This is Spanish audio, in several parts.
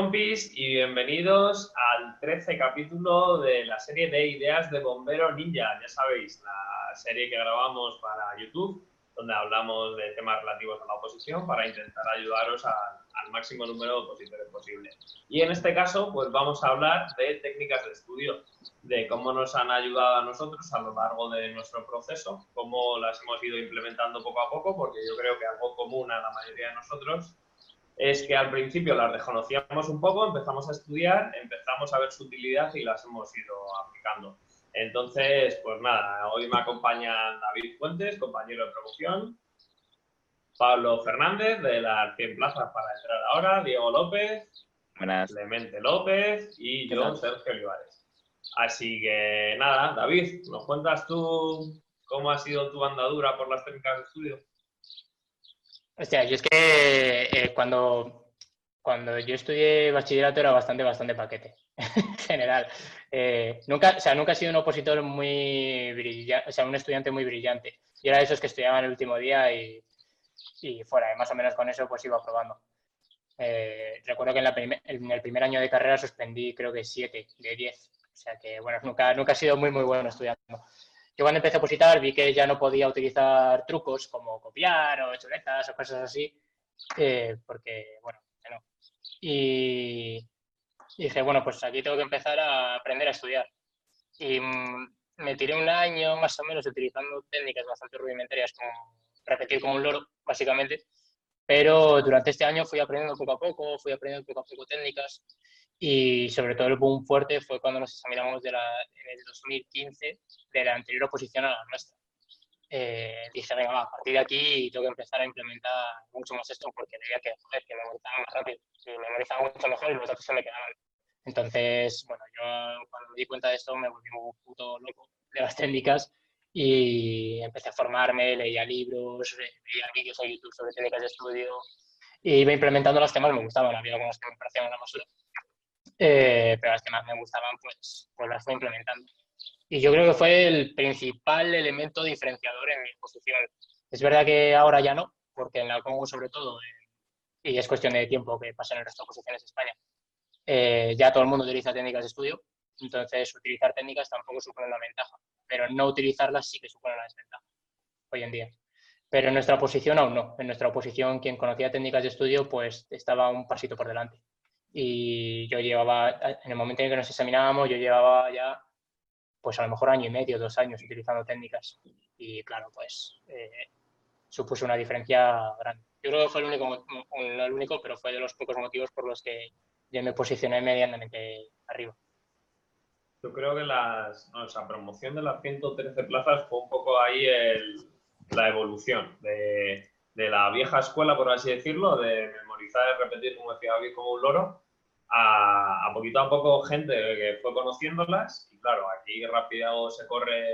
compis y bienvenidos al 13 capítulo de la serie de ideas de Bombero Ninja. Ya sabéis, la serie que grabamos para YouTube, donde hablamos de temas relativos a la oposición para intentar ayudaros al máximo número de opositores posible. Y en este caso, pues vamos a hablar de técnicas de estudio, de cómo nos han ayudado a nosotros a lo largo de nuestro proceso, cómo las hemos ido implementando poco a poco, porque yo creo que algo común a la mayoría de nosotros es que al principio las desconocíamos un poco, empezamos a estudiar, empezamos a ver su utilidad y las hemos ido aplicando. Entonces, pues nada, hoy me acompaña David Fuentes, compañero de promoción, Pablo Fernández de las 100 plazas para entrar ahora, Diego López, Clemente López y yo, Sergio Olivares. Así que nada, David, ¿nos cuentas tú cómo ha sido tu andadura por las técnicas de estudio? Hostia, yo es que eh, cuando, cuando yo estudié bachillerato era bastante, bastante paquete, en general. Eh, nunca, o sea, nunca he sido un opositor muy brillante, o sea, un estudiante muy brillante. Yo era de esos que estudiaban el último día y, y fuera, y más o menos con eso pues iba probando. Eh, recuerdo que en, la en, el primer año de carrera suspendí creo que 7 de 10. O sea que, bueno, nunca, nunca he sido muy, muy bueno estudiando. Yo cuando empecé a opositar vi que ya no podía utilizar trucos como copiar o chuletas o cosas así, eh, porque, bueno, no. Y, dije, bueno, pues aquí tengo que empezar a aprender a estudiar. Y mm, me tiré un año más o menos utilizando técnicas bastante rudimentarias como repetir como un loro, básicamente. Pero durante este año fui aprendiendo poco a poco, fui aprendiendo poco a poco técnicas y sobre todo el boom fuerte fue cuando nos examinamos de la, en el 2015 de la anterior oposición a la nuestra. Eh, dije, venga, va, a partir de aquí tengo que empezar a implementar mucho más esto porque veía que, joder, que memorizaba más rápido, y memorizaba mucho mejor y los datos se me quedaban. Entonces, bueno, yo cuando me di cuenta de esto me volví un puto loco de las técnicas y empecé a formarme, leía libros, veía vídeos en YouTube sobre técnicas de estudio y iba implementando los temas que me gustaban, había algunos que me parecían una basura eh, pero las que más me gustaban, pues, pues las fui implementando. Y yo creo que fue el principal elemento diferenciador en mi posición. Es verdad que ahora ya no, porque en la Congo sobre todo, eh, y es cuestión de tiempo que pasa en el resto de posiciones de España, eh, ya todo el mundo utiliza técnicas de estudio, entonces utilizar técnicas tampoco supone una ventaja, pero no utilizarlas sí que supone una desventaja hoy en día. Pero en nuestra posición aún no. En nuestra posición, quien conocía técnicas de estudio, pues estaba un pasito por delante y yo llevaba, en el momento en que nos examinábamos, yo llevaba ya, pues a lo mejor año y medio, dos años utilizando técnicas y claro, pues eh, supuso una diferencia grande. Yo creo que fue el único, no el único, pero fue de los pocos motivos por los que yo me posicioné medianamente arriba. Yo creo que las, no, promoción de las 113 plazas fue un poco ahí el, la evolución de, de la vieja escuela, por así decirlo, de memorizar y repetir, como decía David, como un loro, a, poquito a poco gente que fue conociéndolas y claro, aquí rápido se corre,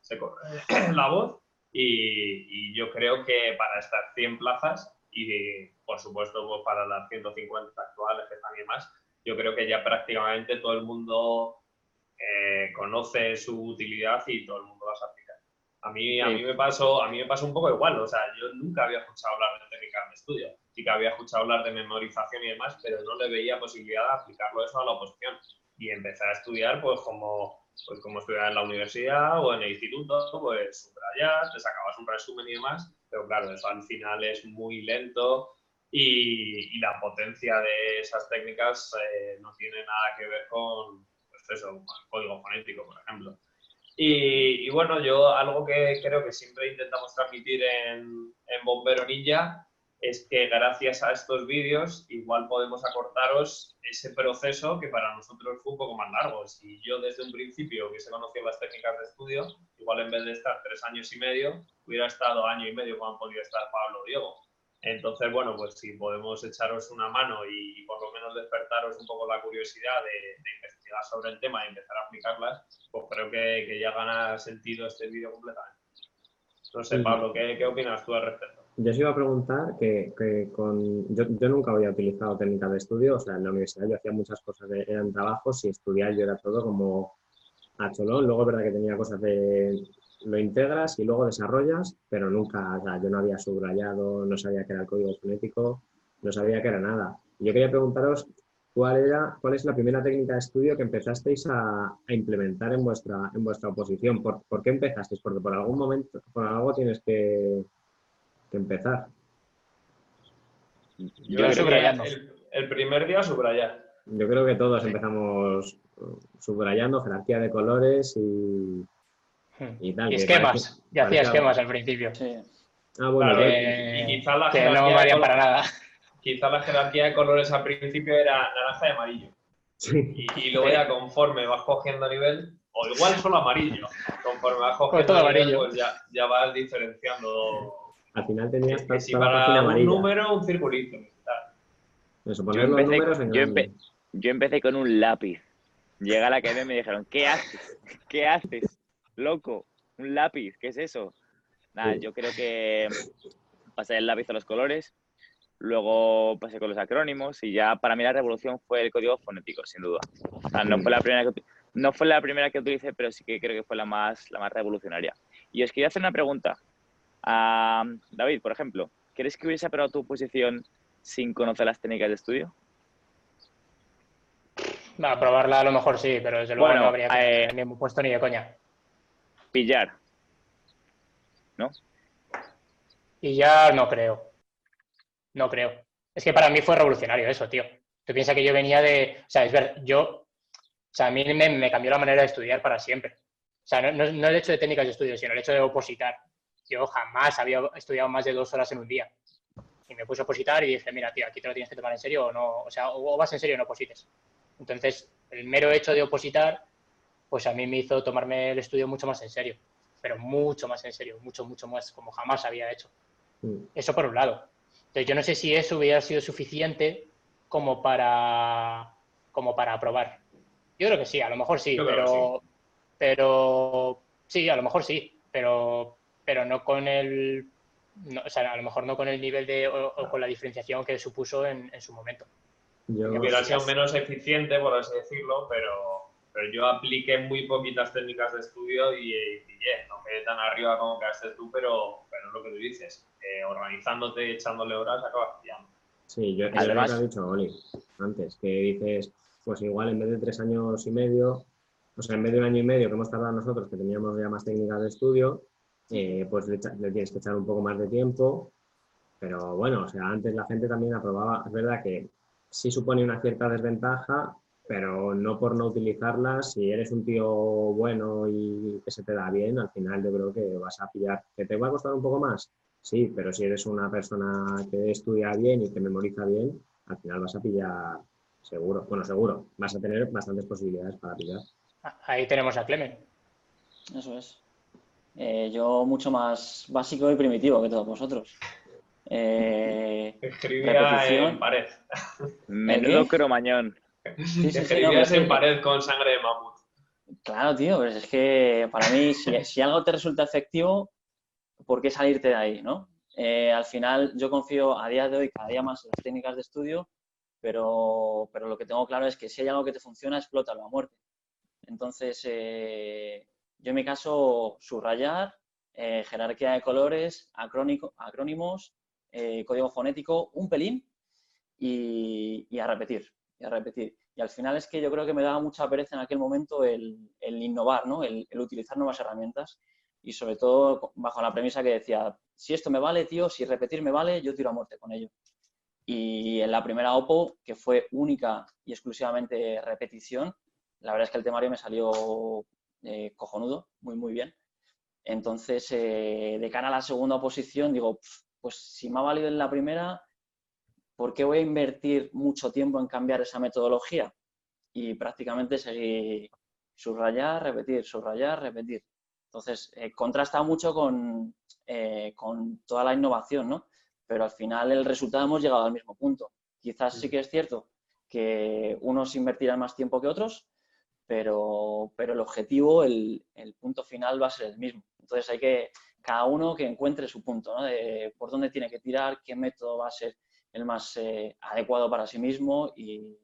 se corre la voz y, yo creo que para estas 100 plazas y por supuesto pues, para las 150 actuales que están y más, yo creo que ya prácticamente todo el mundo eh, conoce su utilidad y todo el mundo las aplica. A mí, a, mí me pasó, a mí me pasó un poco igual, o sea, yo nunca había escuchado hablar de técnicas de estudio, sí que había escuchado hablar de memorización y demás, pero no le veía posibilidad de aplicarlo eso a la oposición. Y empecé a estudiar, pues como, pues como estudiar en la universidad o en el instituto, pues subrayar, te sacabas un resumen y demás, pero claro, eso al final es muy lento y, y la potencia de esas técnicas eh, no tiene nada que ver con, pues eso, con el código fonético, por ejemplo. Y, bueno, yo algo que creo que siempre intentamos transmitir en, en Bombero Ninja es que gracias a estos vídeos igual podemos acortaros ese proceso que para nosotros fue un poco más largo. Si yo desde un principio hubiese conocido las técnicas de estudio, igual en vez de estar tres años y medio, hubiera estado año y medio como han podido estar Pablo o Diego. Entonces, bueno, pues si podemos echaros una mano y, por lo menos despertaros un poco la curiosidad de, investigar sobre el tema y empezar a aplicarlas, pues creo que, que ya gana sentido este vídeo completamente. No sé, Pablo, ¿qué, ¿qué, opinas tú al respecto? Yo os iba a preguntar que, que con... Yo, yo, nunca había utilizado técnicas de estudio, o sea, en la universidad yo hacía muchas cosas, de, eran trabajos y estudiar yo era todo como a cholón. Luego es verdad que tenía cosas de lo integras y luego desarrollas, pero nunca, o sea, yo no había subrayado, no sabía qué era el código fonético, no sabía qué era nada. Yo quería preguntaros, ¿cuál, era, ¿cuál es la primera técnica de estudio que empezasteis a, implementar en vuestra, en vuestra oposición? ¿Por, qué empezasteis? Porque por algún momento, por algo tienes que, empezar. Yo el, el, primer día subrayar. Yo creo que todos empezamos subrayando jerarquía de colores y, hmm. y tal. Y esquemas. Ya hacía esquemas al principio. Sí. Ah, bueno, que, y quizá la que no valían para nada. Quizá la jerarquía de colores al principio era naranja y amarillo. Sí. Y, luego ya conforme vas cogiendo nivel, o igual solo amarillo, conforme vas cogiendo todo nivel, pues ya, ya vas diferenciando. Al final tenías que si para un número, un circulito. Eso, poner los números en yo, yo empecé con un lápiz. Llega a la academia y me dijeron, ¿qué haces? ¿Qué haces? Loco, un lápiz, ¿qué es eso? Nada, yo creo que pasé el lápiz a los colores, luego pasé con los acrónimos y ya para mí la revolución fue el código fonético, sin duda. O sea, no fue la primera que, no fue la primera que utilicé, pero sí que creo que fue la más, la más revolucionaria. Y os quería hacer una pregunta. a David, por ejemplo, ¿crees que hubiese aprobado tu posición sin conocer las técnicas de estudio? a probarla a lo mejor sí, pero desde luego no habría eh, ni puesto ni de coña. Pillar. ¿No? Pillar no creo. No creo. Es que para mí fue revolucionario eso, tío. Tú piensas que yo venía de. O sea, es ver, yo. O sea, a mí me, cambió la manera de estudiar para siempre. O sea, no, no, el hecho de técnicas de estudio, sino el hecho de opositar. Yo jamás había estudiado más de dos horas en un día. Y me puse a opositar y dije, mira, tío, aquí te lo tienes que tomar en serio o no. O sea, o vas en serio o no oposites. Entonces, el mero hecho de opositar, pues a mí me hizo tomarme el estudio mucho más en serio, pero mucho más en serio, mucho, mucho más, como jamás había hecho. Mm. Eso por un lado. Entonces, yo no sé si eso hubiera sido suficiente como para, como para aprobar. Yo creo que sí, a lo mejor sí, pero, sí. pero sí, a lo mejor sí, pero, pero no con el, o sea, a lo mejor no con el nivel de, o, con la diferenciación que supuso en su momento. Yo... hubiera sido menos eficiente, por así decirlo, pero, pero yo apliqué muy poquitas técnicas de estudio y, y no quedé tan arriba como quedaste tú, pero, pero es lo que tú dices, eh, organizándote, echándole horas, acabas pillando. Sí, yo Además, lo que ha dicho Oli antes, que dices, pues igual en vez de tres años y medio, o sea, en vez de un año y medio que hemos tardado nosotros, que teníamos ya más técnicas de estudio, eh, pues le, le, tienes que echar un poco más de tiempo. Pero bueno, o sea, antes la gente también aprobaba, es verdad que sí supone una cierta desventaja, pero no por no utilizarla. Si eres un tío bueno y que se te da bien, al final yo creo que vas a pillar. ¿Que te va a costar un poco más? Sí, pero si eres una persona que estudia bien y que memoriza bien, al final vas a pillar seguro. Bueno, seguro, vas a tener bastantes posibilidades para pillar. Ahí tenemos a Clemen. Eso es. Eh, yo mucho más básico y primitivo que todos vosotros. Eh, Escribía en pared. Menudo cromañón. Escribías en pared con sangre de mamut. Claro, tío, pero es que para mí, si, algo te resulta efectivo, ¿por qué salirte de ahí, no? Eh, al final, yo confío a día de hoy cada día más en las técnicas de estudio, pero, pero lo que tengo claro es que si hay algo que te funciona, explótalo a muerte. Entonces, eh, yo en mi caso, subrayar, eh, jerarquía de colores, acrónimos, eh, código fonético un pelín y, a repetir, y a repetir. Y al final es que yo creo que me daba mucha pereza en aquel momento el, innovar, ¿no? el, utilizar nuevas herramientas y sobre todo bajo la premisa que decía, si esto me vale, tío, si repetir me vale, yo tiro a muerte con ello. Y en la primera OPO, que fue única y exclusivamente repetición, la verdad es que el temario me salió eh, cojonudo, muy, muy bien. Entonces, eh, de cara a la segunda oposición, digo, pues si me ha valido en la primera, ¿por qué voy a invertir mucho tiempo en cambiar esa metodología? Y prácticamente seguir subrayar, repetir, subrayar, repetir. Entonces, eh, contrasta mucho con, eh, con toda la innovación, ¿no? Pero al final el resultado hemos llegado al mismo punto. Quizás sí que es cierto que unos invertirán más tiempo que otros, pero, pero el objetivo, el, el punto final va a ser el mismo. Entonces hay que, cada uno que encuentre su punto, ¿no? De por dónde tiene que tirar, qué método va a ser el más eh, adecuado para sí mismo y,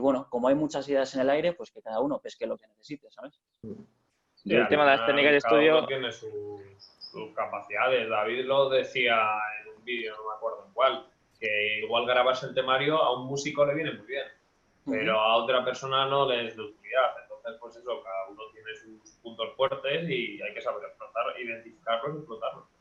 bueno, como hay muchas ideas en el aire, pues que cada uno pesque lo que necesite, ¿sabes? Y el tema de las técnicas de estudio... tiene sus, capacidades. David lo decía en un vídeo, no me acuerdo en cuál, que igual grabarse el temario a un músico le viene muy bien. pero a otra persona no le es de utilidad. Entonces, pues eso, cada uno tiene sus puntos fuertes y hay que saber explotar, identificarlos y explotarlos.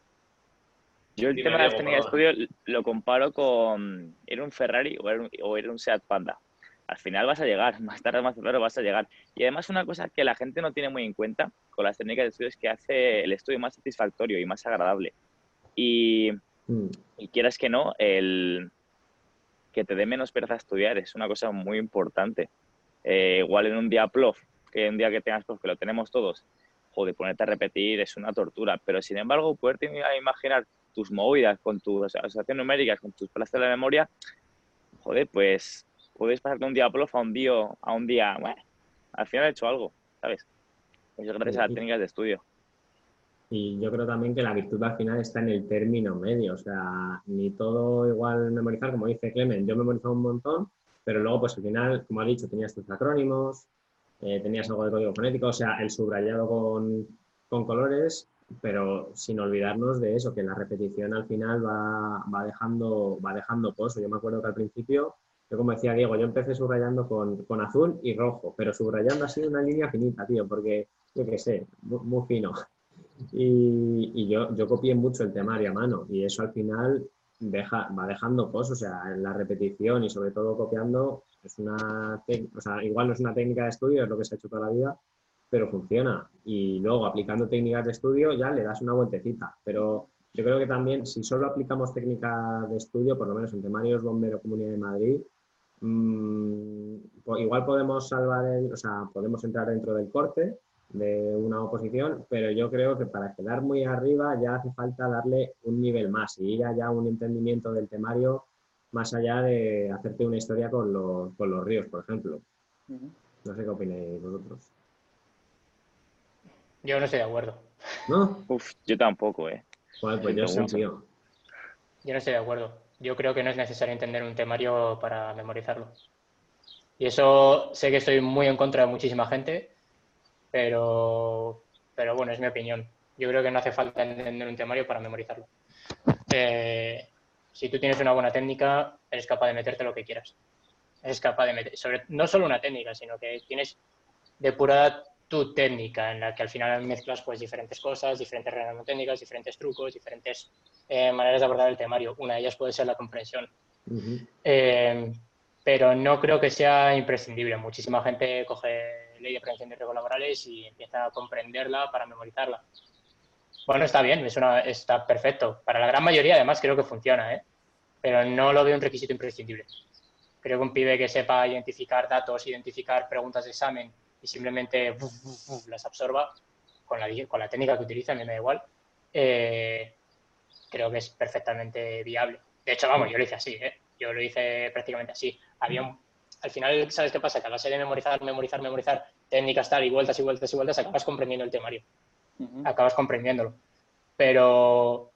Yo el tema de las técnicas de estudio lo comparo con ¿era un Ferrari o era un, o era un Seat Panda? Al final vas a llegar, más tarde o más temprano vas a llegar. Y además una cosa que la gente no tiene muy en cuenta con las técnicas de estudio es que hace el estudio más satisfactorio y más agradable. Y, Mm. y quieras que no, el que te dé menos pereza estudiar es una cosa muy importante. Eh, igual en un día plof, que un día que tengas plof, que lo tenemos todos, joder, ponerte a repetir es una tortura. Pero sin embargo, poderte imaginar tus movidas con tus asociaciones numéricas, con tus plazas de la memoria, joder, pues puedes pasarte un día plof a un día, a un día, bueno, al final he hecho algo, ¿sabes? Eso es gracias a las técnicas de estudio. Y yo creo también que la virtud al final está en el término medio, o sea, ni todo igual memorizar, como dice Clemen, yo memorizaba un montón, pero luego pues al final, como ha dicho, tenías tus acrónimos, eh, tenías algo de código fonético, o sea, el subrayado con, con colores, pero sin olvidarnos de eso, que la repetición al final va, va, dejando, va dejando pozo. Yo me acuerdo que al principio, yo como decía Diego, yo empecé subrayando con, con azul y rojo, pero subrayando así una línea finita, tío, porque yo qué sé, muy, fino. Y, y yo, yo copié mucho el temario a mano y eso al final deja, va dejando cosas, o sea, en la repetición y sobre todo copiando es una, o sea, igual no es una técnica de estudio, es lo que se ha hecho toda la vida, pero funciona. Y luego aplicando técnicas de estudio ya le das una vueltecita, pero yo creo que también si solo aplicamos técnicas de estudio, por lo menos en temarios Bombero Comunidad de Madrid, mm, igual podemos salvar el, o sea, podemos entrar dentro del corte de una oposición, pero yo creo que para quedar muy arriba ya hace falta darle un nivel más y ir allá a un entendimiento del temario más allá de hacerte una historia con los, con los ríos, por ejemplo. No sé qué opináis vosotros. Yo no estoy de acuerdo. ¿No? Uf, yo tampoco, ¿eh? Joder, pues yo sí, Pregunta. tío. Yo no estoy de acuerdo. Yo creo que no es necesario entender un temario para memorizarlo. Y eso sé que estoy muy en contra de muchísima gente, pero, pero bueno, es mi opinión. Yo creo que no hace falta entender un temario para memorizarlo. Eh, si tú tienes una buena técnica, eres capaz de meterte lo que quieras. Eres capaz de meter, sobre, no solo una técnica, sino que tienes depurada tu técnica, en la que al final mezclas pues diferentes cosas, diferentes técnicas, diferentes trucos, diferentes eh, maneras de abordar el temario. Una de ellas puede ser la comprensión. Eh, pero no creo que sea imprescindible. Muchísima gente coge ley de prevención de riesgos laborales y empieza a comprenderla para memorizarla. Bueno, está bien, es una, está perfecto. Para la gran mayoría, además, creo que funciona, ¿eh? pero no lo veo un requisito imprescindible. Creo que un pibe que sepa identificar datos, identificar preguntas de examen y simplemente buf, buf, buf, las absorba con la, con la técnica que utiliza, a mí me da igual, eh, creo que es perfectamente viable. De hecho, vamos, yo lo hice así, ¿eh? yo lo hice prácticamente así. Había un- al final, ¿sabes qué pasa? Que a base de memorizar, memorizar, memorizar técnicas tal y vueltas y vueltas y vueltas, acabas comprendiendo el temario acabas comprendiéndolo. Pero,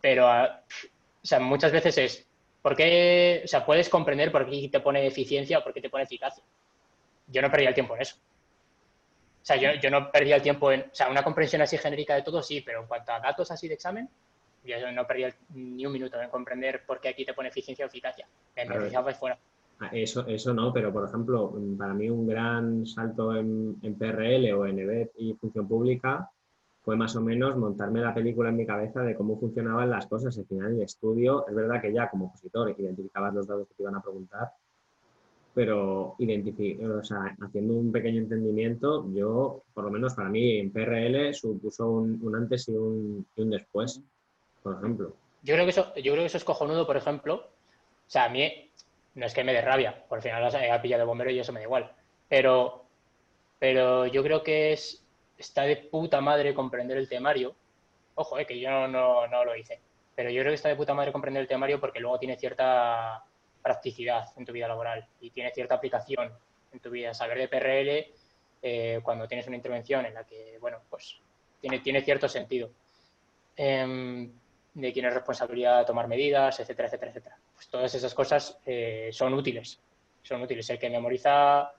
pero, ah, o sea, muchas veces es, ¿por qué? O sea, puedes comprender por qué te pone eficiencia o por qué te pone eficacia. Yo no perdía el tiempo en eso. O sea, yo, yo no perdía el tiempo en, o sea, una comprensión así genérica de todo, sí, pero en cuanto a datos así de examen, yo no perdía ni un minuto en comprender por qué aquí te pone eficiencia o eficacia. Me y fuera. Ah, Eso, eso no, pero por ejemplo, para mí un gran salto en, en PRL o en EBET y función pública fue más o menos montarme la película en mi cabeza de cómo funcionaban las cosas. Al final, el estudio, es verdad que ya como opositor identificabas los datos que te iban a preguntar, pero o sea, haciendo un pequeño entendimiento, yo, por lo menos para mí, en PRL supuso un, un antes y un, y un después, por ejemplo. Yo creo que eso, yo creo que eso es cojonudo, por ejemplo. O sea, a mí no es que me dé rabia, por al final he pillado bombero y eso me da igual. Pero, pero yo creo que es está de puta madre comprender el temario. Ojo, eh, que yo no, no, no lo hice. Pero yo creo que está de puta madre comprender el temario porque luego tiene cierta practicidad en tu vida laboral y tiene cierta aplicación en tu vida. Saber de PRL eh, cuando tienes una intervención en la que, bueno, pues tiene, tiene cierto sentido. Em, de quién es responsabilidad tomar medidas, etcétera, etcétera, etcétera. Pues todas esas cosas eh, son útiles. Son útiles. El que memoriza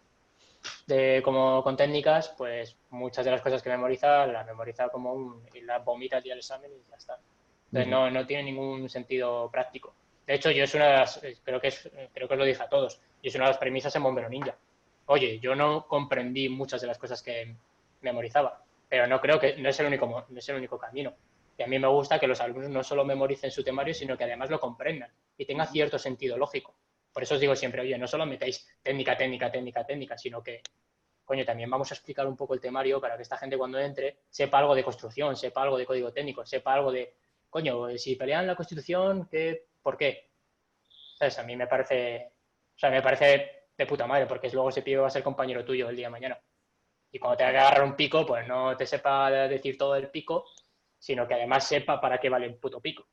de, como con técnicas, pues muchas de las cosas que memoriza las memoriza como un, y las vomita el día del examen y ya está. Entonces no, no tiene ningún sentido práctico. De hecho, yo es una de las, creo que, es, creo que os lo dije a todos, Y es una de las premisas en Bombero Ninja. Oye, yo no comprendí muchas de las cosas que memorizaba, pero no creo que no es el único, no es el único camino. Y a mí me gusta que los alumnos no solo memoricen su temario, sino que además lo comprendan y tenga cierto sentido lógico. Por eso os digo siempre, oye, no solo metáis técnica, técnica, técnica, técnica, sino que, coño, también vamos a explicar un poco el temario para que esta gente cuando entre sepa algo de construcción, sepa algo de código técnico, sepa algo de, coño, si pelean la Constitución, ¿qué, ¿por qué? ¿Sabes? A mí me parece, o sea, me parece de puta madre, porque luego ese pibe va a ser compañero tuyo el día de mañana. Y cuando te agarra un pico, pues no te sepa decir todo el pico, sino que además sepa para qué vale el puto pico.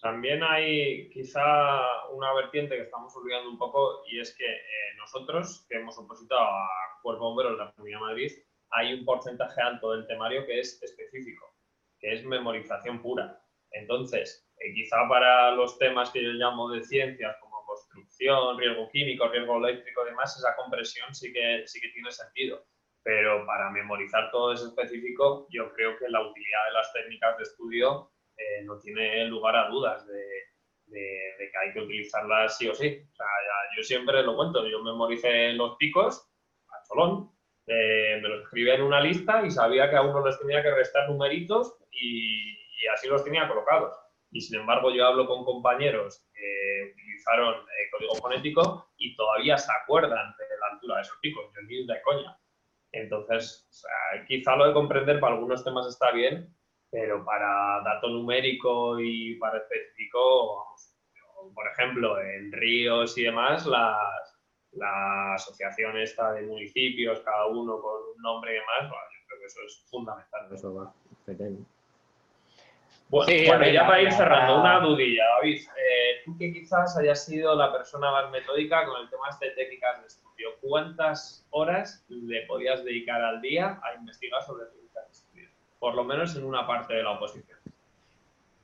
También hay quizá una vertiente que estamos olvidando un poco y es que eh, nosotros, que hemos opositado a Cuerpo Bomberos de la Comunidad Madrid, hay un porcentaje alto del temario que es específico, que es memorización pura. Entonces, eh, quizá para los temas que yo llamo de ciencias, como construcción, riesgo químico, riesgo eléctrico y demás, esa compresión sí que, sí que tiene sentido pero para memorizar todo eso específico, yo creo que la utilidad de las técnicas de estudio eh, no tiene lugar a dudas de, que hay que utilizarlas sí o sí. O sea, yo siempre lo cuento, yo memoricé los picos a cholón, eh, me los escribía en una lista y sabía que a uno les tenía que restar numeritos y, así los tenía colocados. Y sin embargo, yo hablo con compañeros que utilizaron eh, código fonético y todavía se acuerdan de la altura de esos picos. Yo ni de coña. Entonces, quizá lo de comprender para algunos temas está bien, pero para dato numérico y para específico, por ejemplo, en ríos y demás, la asociación esta de municipios, cada uno con un nombre y demás, yo creo que eso es fundamental. Eso va, bueno, ya para ir cerrando, una dudilla, David. Eh, tú que quizás hayas sido la persona más metódica con el tema de técnicas de estudio, ¿cuántas horas le podías dedicar al día a investigar sobre técnicas de estudio? Por lo menos en una parte de la oposición.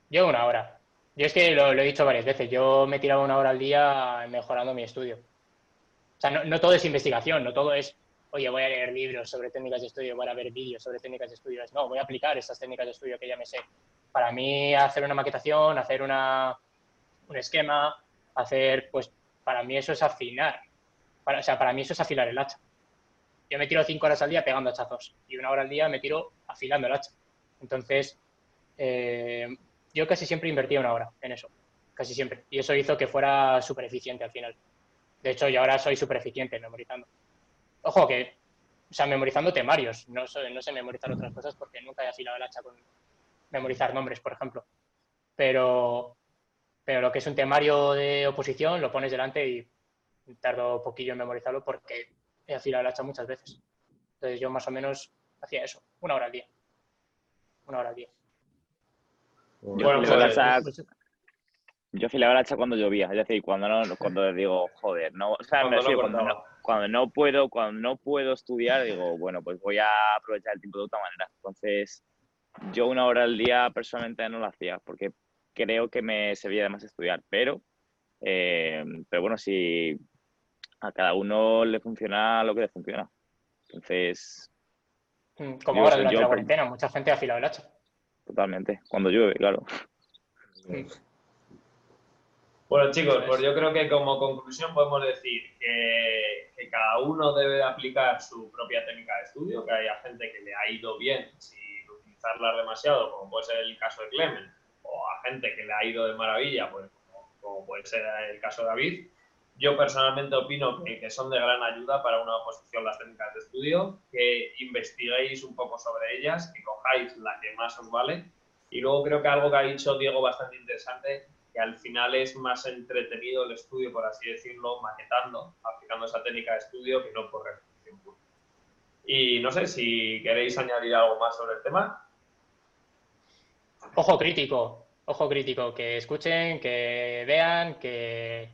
Yo una hora. Yo es que lo, he dicho varias veces, yo me tiraba una hora al día mejorando mi estudio. O sea, no, no todo es investigación, no todo es oye, voy a leer libros sobre técnicas de estudio, voy a ver vídeos sobre técnicas de estudio. No, voy a aplicar esas técnicas de estudio que ya me sé para mí hacer una maquetación, hacer una, un esquema, hacer, pues para mí eso es afinar. O sea, para mí eso es afilar el hacha. Yo me tiro cinco horas al día pegando hachazos y una hora al día me tiro afilando el hacha. Entonces, eh, yo casi siempre invertía una hora en eso, casi siempre. Y eso hizo que fuera súper eficiente al final. De hecho, yo ahora soy súper eficiente memorizando. Ojo que, o sea, memorizando temarios, no, no sé memorizar otras cosas porque nunca he afilado el hacha con, memorizar nombres, por ejemplo. Pero, pero lo que es un temario de oposición lo pones delante y tardo poquillo en memorizarlo porque he afilado el hacha muchas veces. Entonces yo más o menos hacía eso, una hora al día. Una hora al día. Bueno, yo, yo afilaba el hacha cuando llovía, es decir, cuando no, cuando digo, joder, no, o sea, cuando, no, cuando, no, puedo, cuando no puedo estudiar, digo, bueno, pues voy a aprovechar el tiempo de otra manera. Entonces, yo una hora al día personalmente no lo hacía porque creo que me servía de más estudiar, pero, eh, pero bueno, si a cada uno le funciona lo que le funciona. Entonces... Mm, como ahora durante la cuarentena, mucha gente ha afilado el hacha. Totalmente, cuando llueve, claro. Mm. Bueno, chicos, pues yo creo que como conclusión podemos decir que, que, cada uno debe aplicar su propia técnica de estudio, que haya gente que le ha ido bien utilizarlas demasiado, como puede ser el caso de Clemen, o a gente que le ha ido de maravilla, pues, como, puede ser el caso de David, yo personalmente opino que, son de gran ayuda para una oposición las técnicas de estudio, que investiguéis un poco sobre ellas, que cojáis la que más os vale. Y luego creo que algo que ha dicho Diego bastante interesante, que al final es más entretenido el estudio, por así decirlo, maquetando, aplicando esa técnica de estudio, que no por repetición pura. Y no sé si queréis añadir algo más sobre el tema. Ojo crítico, ojo crítico, que escuchen, que vean, que,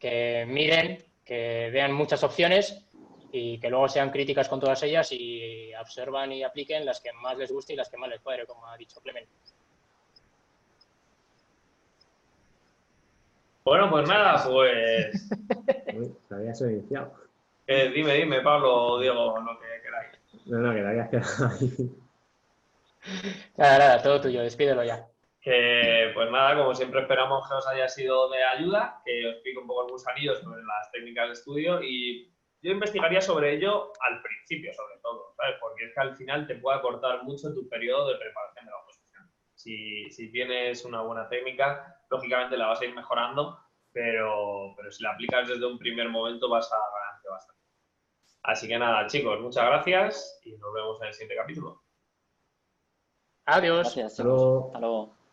que miren, que vean muchas opciones y que luego sean críticas con todas ellas y observan y apliquen las que más les guste y las que más les cuadre, como ha dicho Clement. Bueno, pues nada, pues. Te habías iniciado. Eh, dime, dime, Pablo o Diego, lo que queráis. No, no, que te habías quedado ahí. Nada, nada, todo tuyo, despídelo ya. Que pues nada, como siempre esperamos que os haya sido de ayuda, que os explique un poco el gusanillo sobre las técnicas de estudio y yo investigaría sobre ello al principio, sobre todo, ¿sabes? Porque es que al final te puede acortar mucho tu periodo de preparación de la oposición. Si, si tienes una buena técnica, lógicamente la vas a ir mejorando, pero, pero si la aplicas desde un primer momento vas a ganarte bastante. Así que nada, chicos, muchas gracias y nos vemos en el siguiente capítulo. Adiós. Gracias, Hasta luego. Hasta luego.